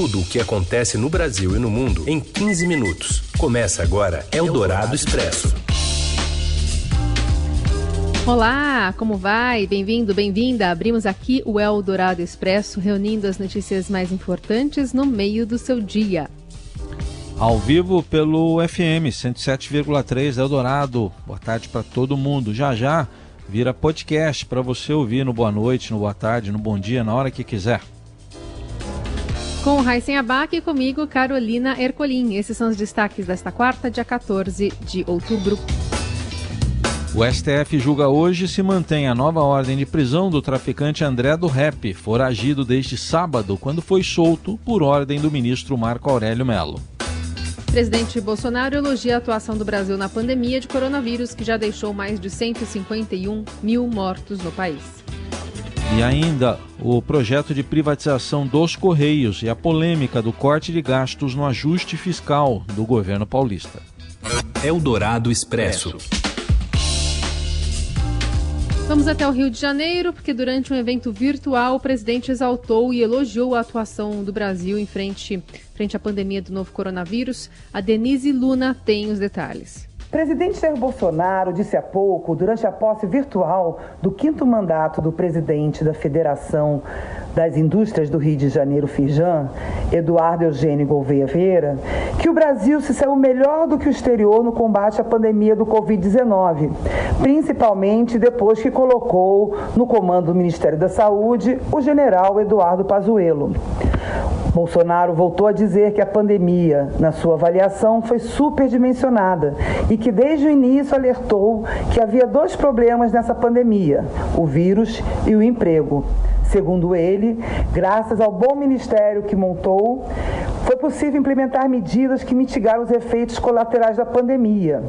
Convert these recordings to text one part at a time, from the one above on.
tudo o que acontece no Brasil e no mundo em 15 minutos. Começa agora Eldorado Expresso. Olá, como vai? Bem-vindo, bem-vinda. Abrimos aqui o Eldorado Expresso, reunindo as notícias mais importantes no meio do seu dia. Ao vivo pelo FM 107,3 Eldorado. Boa tarde para todo mundo. Já já vira podcast para você ouvir no boa noite, no boa tarde, no bom dia, na hora que quiser. Com o Raíssen Abac e comigo, Carolina Ercolim. Esses são os destaques desta quarta, dia 14 de outubro. O STF julga hoje se mantém a nova ordem de prisão do traficante André do Rep, foragido desde sábado, quando foi solto por ordem do ministro Marco Aurélio Melo. Presidente Bolsonaro elogia a atuação do Brasil na pandemia de coronavírus, que já deixou mais de 151 mil mortos no país. E ainda o projeto de privatização dos Correios e a polêmica do corte de gastos no ajuste fiscal do governo paulista. Eldorado Expresso. Vamos até o Rio de Janeiro, porque durante um evento virtual o presidente exaltou e elogiou a atuação do Brasil em frente, frente à pandemia do novo coronavírus. A Denise Luna tem os detalhes. Presidente Jair Bolsonaro disse há pouco, durante a posse virtual do quinto mandato do presidente da Federação das Indústrias do Rio de Janeiro, Fijan, Eduardo Eugênio Gouveia Vieira, que o Brasil se saiu melhor do que o exterior no combate à pandemia do Covid-19, principalmente depois que colocou no comando do Ministério da Saúde o general Eduardo Pazuello. Bolsonaro voltou a dizer que a pandemia, na sua avaliação, foi superdimensionada e que desde o início alertou que havia dois problemas nessa pandemia: o vírus e o emprego. Segundo ele, graças ao bom ministério que montou, foi possível implementar medidas que mitigaram os efeitos colaterais da pandemia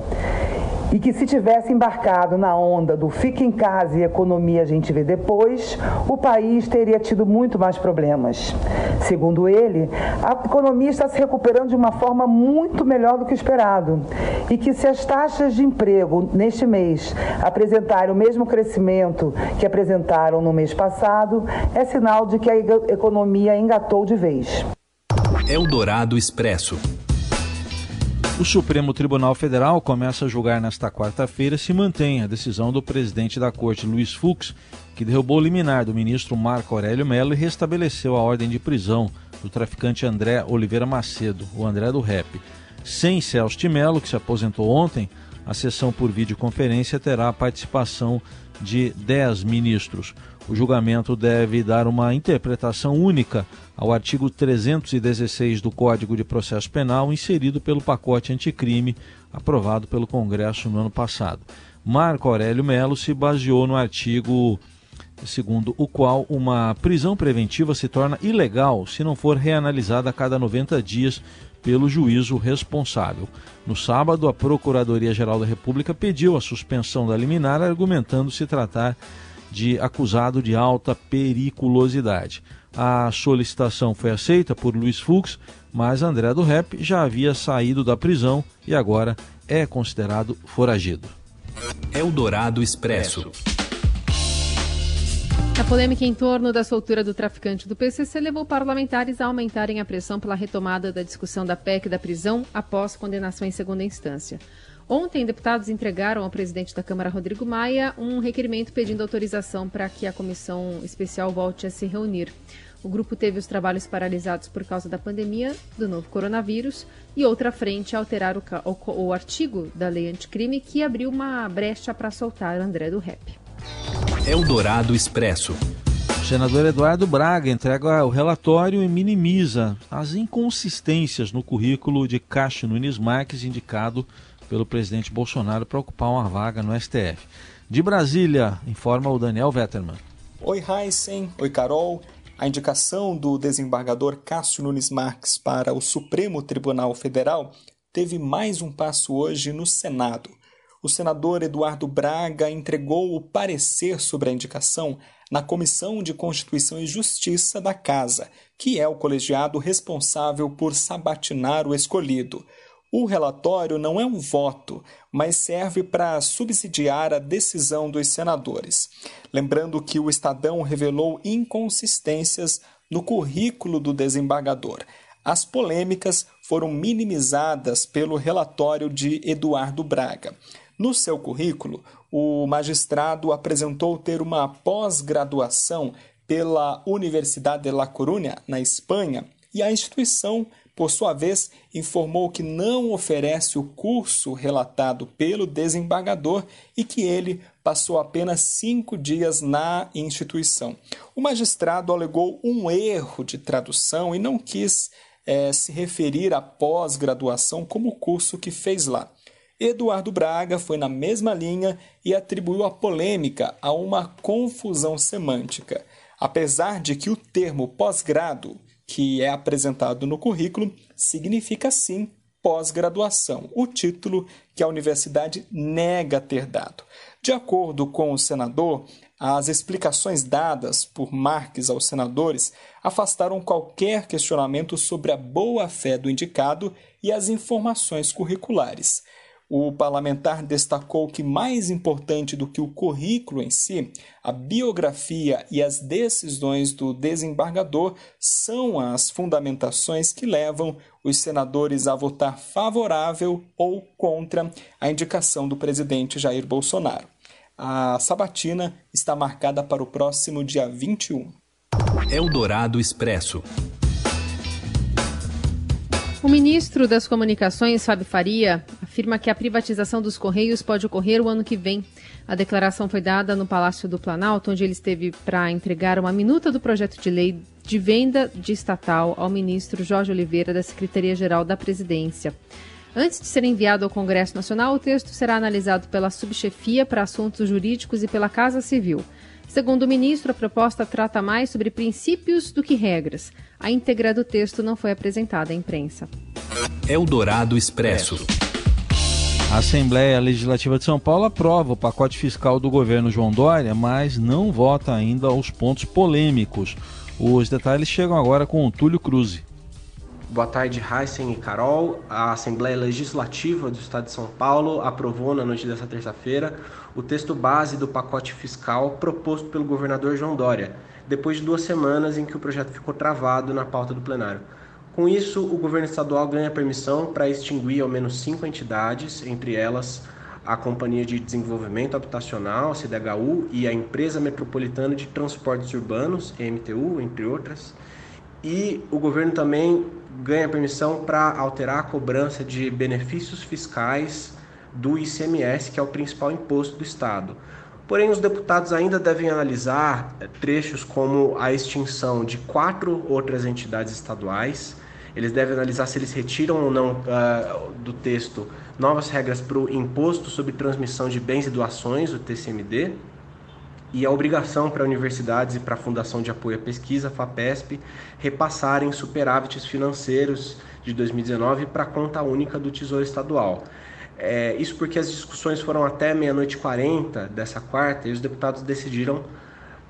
e que se tivesse embarcado na onda do fica em casa e economia a gente vê depois, o país teria tido muito mais problemas. Segundo ele, a economia está se recuperando de uma forma muito melhor do que esperado e que se as taxas de emprego neste mês apresentarem o mesmo crescimento que apresentaram no mês passado, é sinal de que a economia engatou de vez. Eldorado Expresso. O Supremo Tribunal Federal começa a julgar nesta quarta-feira se mantém a decisão do presidente da Corte, Luiz Fux, que derrubou o liminar do ministro Marco Aurélio Mello e restabeleceu a ordem de prisão do traficante André Oliveira Macedo, o André do Rep. Sem Celso de Mello, que se aposentou ontem, a sessão por videoconferência terá a participação de 10 ministros. O julgamento deve dar uma interpretação única ao artigo 316 do Código de Processo Penal, inserido pelo pacote anticrime aprovado pelo Congresso no ano passado. Marco Aurélio Melo se baseou no artigo segundo o qual uma prisão preventiva se torna ilegal se não for reanalisada a cada 90 dias pelo juízo responsável. No sábado, a Procuradoria-Geral da República pediu a suspensão da liminar, argumentando se tratar de acusado de alta periculosidade. A solicitação foi aceita por Luiz Fux, mas André do Rep já havia saído da prisão e agora é considerado foragido. Eldorado Expresso. A polêmica em torno da soltura do traficante do PCC levou parlamentares a aumentarem a pressão pela retomada da discussão da PEC da prisão após condenação em segunda instância. Ontem, deputados entregaram ao presidente da Câmara, Rodrigo Maia, um requerimento pedindo autorização para que a comissão especial volte a se reunir. O grupo teve os trabalhos paralisados por causa da pandemia do novo coronavírus e outra frente a alterar o, o, o artigo da lei anticrime que abriu uma brecha para soltar André do Rep. Eldorado Expresso. O senador Eduardo Braga entrega o relatório e minimiza as inconsistências no currículo de Cássio Nunes Marques, indicado pelo presidente Bolsonaro para ocupar uma vaga no STF. De Brasília, informa o Daniel Vetterman. Oi, Heisen. Oi, Carol. A indicação do desembargador Cássio Nunes Marques para o Supremo Tribunal Federal teve mais um passo hoje no Senado. O senador Eduardo Braga entregou o parecer sobre a indicação na Comissão de Constituição e Justiça da Casa, que é o colegiado responsável por sabatinar o escolhido. O relatório não é um voto, mas serve para subsidiar a decisão dos senadores. Lembrando que o Estadão revelou inconsistências no currículo do desembargador. As polêmicas foram minimizadas pelo relatório de Eduardo Braga. No seu currículo, o magistrado apresentou ter uma pós-graduação pela Universidade de La Coruña, na Espanha, e a instituição, por sua vez, informou que não oferece o curso relatado pelo desembargador e que ele passou apenas cinco dias na instituição. O magistrado alegou um erro de tradução e não quis é, se referir à pós-graduação como curso que fez lá. Eduardo Braga foi na mesma linha e atribuiu a polêmica a uma confusão semântica, apesar de que o termo pós-grado, que é apresentado no currículo, significa sim pós-graduação, o título que a universidade nega ter dado. De acordo com o senador, as explicações dadas por Marques aos senadores afastaram qualquer questionamento sobre a boa-fé do indicado e as informações curriculares. O parlamentar destacou que, mais importante do que o currículo em si, a biografia e as decisões do desembargador são as fundamentações que levam os senadores a votar favorável ou contra a indicação do presidente Jair Bolsonaro. A sabatina está marcada para o próximo dia 21. Eldorado Expresso. O ministro das Comunicações, Fábio Faria, afirma que a privatização dos Correios pode ocorrer o ano que vem. A declaração foi dada no Palácio do Planalto, onde ele esteve para entregar uma minuta do projeto de lei de venda de estatal ao ministro Jorge Oliveira, da Secretaria-Geral da Presidência. Antes de ser enviado ao Congresso Nacional, o texto será analisado pela Subchefia para Assuntos Jurídicos e pela Casa Civil. Segundo o ministro, a proposta trata mais sobre princípios do que regras. A íntegra do texto não foi apresentada à imprensa. Eldorado Expresso. A Assembleia Legislativa de São Paulo aprova o pacote fiscal do governo João Dória, mas não vota ainda os pontos polêmicos. Os detalhes chegam agora com o Túlio Cruz. Boa tarde, Heisen e Carol. A Assembleia Legislativa do Estado de São Paulo aprovou na noite desta terça-feira o texto base do pacote fiscal proposto pelo governador João Dória, depois de duas semanas em que o projeto ficou travado na pauta do plenário. Com isso, o governo estadual ganha permissão para extinguir ao menos cinco entidades, entre elas a Companhia de Desenvolvimento Habitacional, CDHU, e a Empresa Metropolitana de Transportes Urbanos, MTU, entre outras. E o governo também ganha permissão para alterar a cobrança de benefícios fiscais do ICMS, que é o principal imposto do Estado. Porém, os deputados ainda devem analisar eh, trechos como a extinção de quatro outras entidades estaduais. Eles devem analisar se eles retiram ou não uh, do texto novas regras para o Imposto sobre Transmissão de Bens e Doações, o TCMD, e a obrigação para universidades e para a Fundação de Apoio à Pesquisa, FAPESP, repassarem superávites financeiros de 2019 para a conta única do Tesouro Estadual. É, isso porque as discussões foram até meia-noite e 40 dessa quarta e os deputados decidiram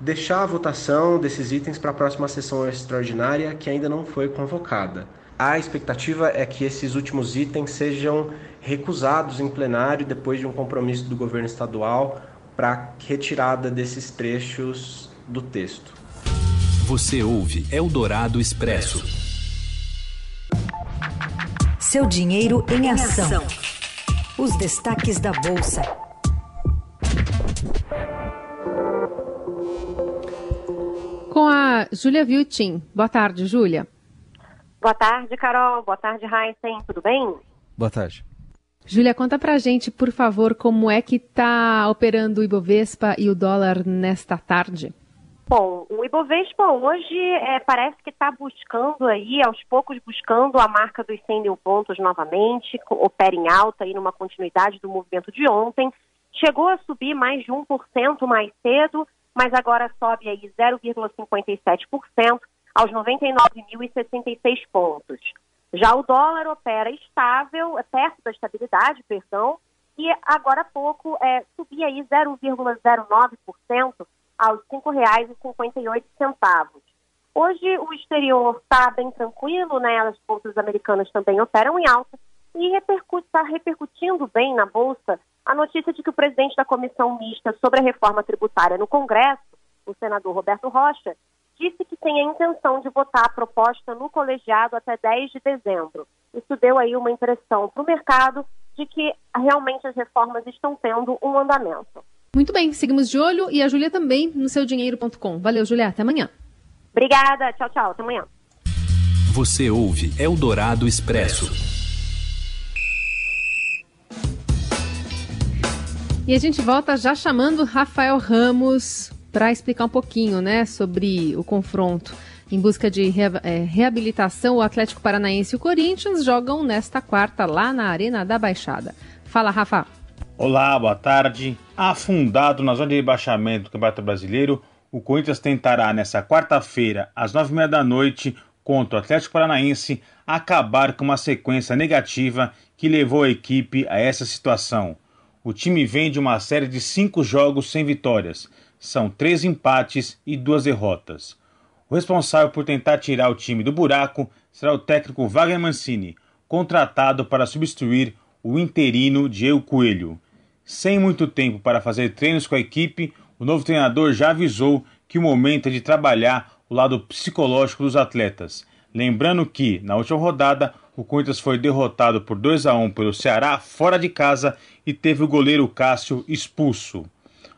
deixar a votação desses itens para a próxima sessão extraordinária, que ainda não foi convocada. A expectativa é que esses últimos itens sejam recusados em plenário depois de um compromisso do governo estadual para retirada desses trechos do texto. Você ouve Eldorado Expresso. Seu dinheiro em ação. Os destaques da Bolsa. Com a Júlia Viltin. Boa tarde, Júlia. Boa tarde, Carol. Boa tarde, Heisen. Tudo bem? Boa tarde. Júlia, conta pra gente, por favor, como é que está operando o Ibovespa e o dólar nesta tarde? Bom, o Ibovespa hoje é, parece que está buscando aí, aos poucos buscando a marca dos 100 mil pontos novamente, opera em alta aí numa continuidade do movimento de ontem. Chegou a subir mais de 1% mais cedo, mas agora sobe aí 0,57% aos 99.066 pontos. Já o dólar opera estável, é perto da estabilidade, perdão, e agora há pouco é, subia aí 0,09% aos R$ 5,58. Hoje o exterior está bem tranquilo, né? As bolsas americanas também operam em alta e está repercutindo bem na bolsa a notícia de que o presidente da comissão mista sobre a reforma tributária no Congresso, o senador Roberto Rocha, disse que tem a intenção de votar a proposta no colegiado até 10 de dezembro. Isso deu aí uma impressão para o mercado de que realmente as reformas estão tendo um andamento. Muito bem, seguimos de olho e a Júlia também no seudinheiro.com. Valeu, Júlia, até amanhã. Obrigada, tchau, tchau, até amanhã. Você ouve Eldorado Expresso. E a gente volta já chamando Rafael Ramos para explicar um pouquinho, né, sobre o confronto. Em busca de é, reabilitação, o Atlético Paranaense e o Corinthians jogam nesta quarta lá na Arena da Baixada. Fala, Rafa. Olá, boa tarde. Afundado na zona de rebaixamento do Campeonato Brasileiro, o Corinthians tentará nesta quarta-feira, às nove e meia da noite, contra o Atlético Paranaense, acabar com uma sequência negativa que levou a equipe a essa situação. O time vem de uma série de cinco jogos sem vitórias. São três empates e duas derrotas. O responsável por tentar tirar o time do buraco será o técnico Wagner Mancini, contratado para substituir o interino Diego Coelho. Sem muito tempo para fazer treinos com a equipe, o novo treinador já avisou que o momento é de trabalhar o lado psicológico dos atletas. Lembrando que, na última rodada, o Corinthians foi derrotado por 2 a 1 pelo Ceará fora de casa e teve o goleiro Cássio expulso.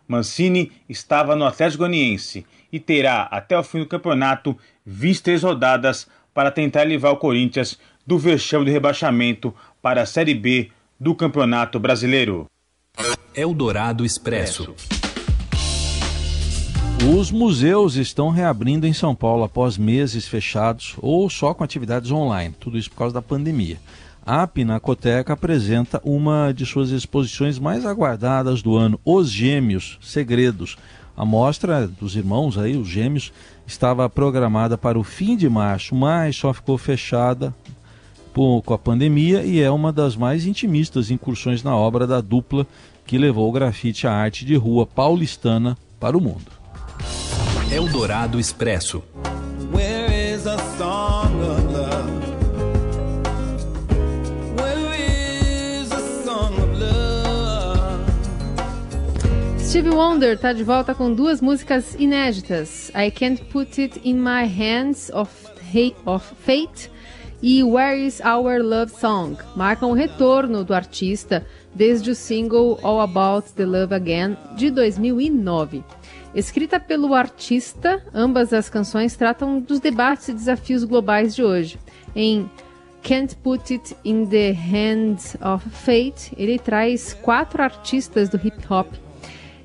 Mancini estava no Atlético Goianiense e terá até o fim do campeonato 23 rodadas para tentar livrar o Corinthians do vexame do rebaixamento para a Série B do Campeonato Brasileiro. Eldorado Expresso. Os museus estão reabrindo em São Paulo após meses fechados ou só com atividades online, tudo isso por causa da pandemia. A Pinacoteca apresenta uma de suas exposições mais aguardadas do ano, Os Gêmeos Segredos. A mostra dos irmãos aí, os gêmeos, estava programada para o fim de março, mas só ficou fechada com a pandemia e é uma das mais intimistas incursões na obra da dupla que levou o grafite à arte de rua paulistana para o mundo. Eldorado Expresso. Stevie Wonder está de volta com duas músicas inéditas: I Can't Put It in My Hands of, of Fate e Where Is Our Love Song. Marcam o retorno do artista desde o single All About the Love Again de 2009. Escrita pelo artista, ambas as canções tratam dos debates e desafios globais de hoje. Em Can't Put It in the Hands of Fate, ele traz quatro artistas do hip hop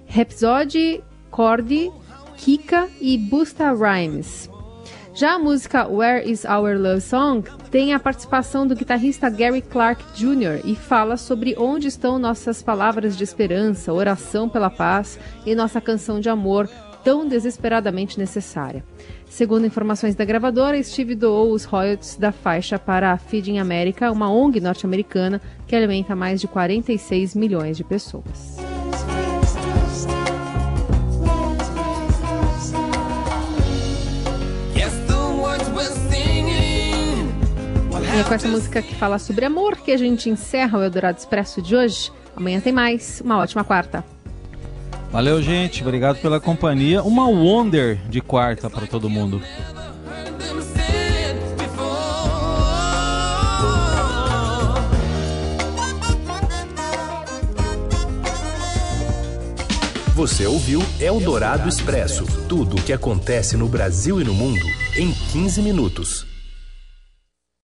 Rhapsody, Cordy, Kika e Busta Rhymes. Já a música Where Is Our Love Song tem a participação do guitarrista Gary Clark Jr. e fala sobre onde estão nossas palavras de esperança, oração pela paz e nossa canção de amor tão desesperadamente necessária. Segundo informações da gravadora, Steve doou os royalties da faixa para a Feeding America, uma ONG norte-americana que alimenta mais de 46 milhões de pessoas. E é com essa música que fala sobre amor que a gente encerra o Eldorado Expresso de hoje. Amanhã tem mais. Uma ótima quarta. Valeu, gente. Obrigado pela companhia. Uma Wonder de quarta para todo mundo. Você ouviu Eldorado Expresso tudo o que acontece no Brasil e no mundo em 15 minutos.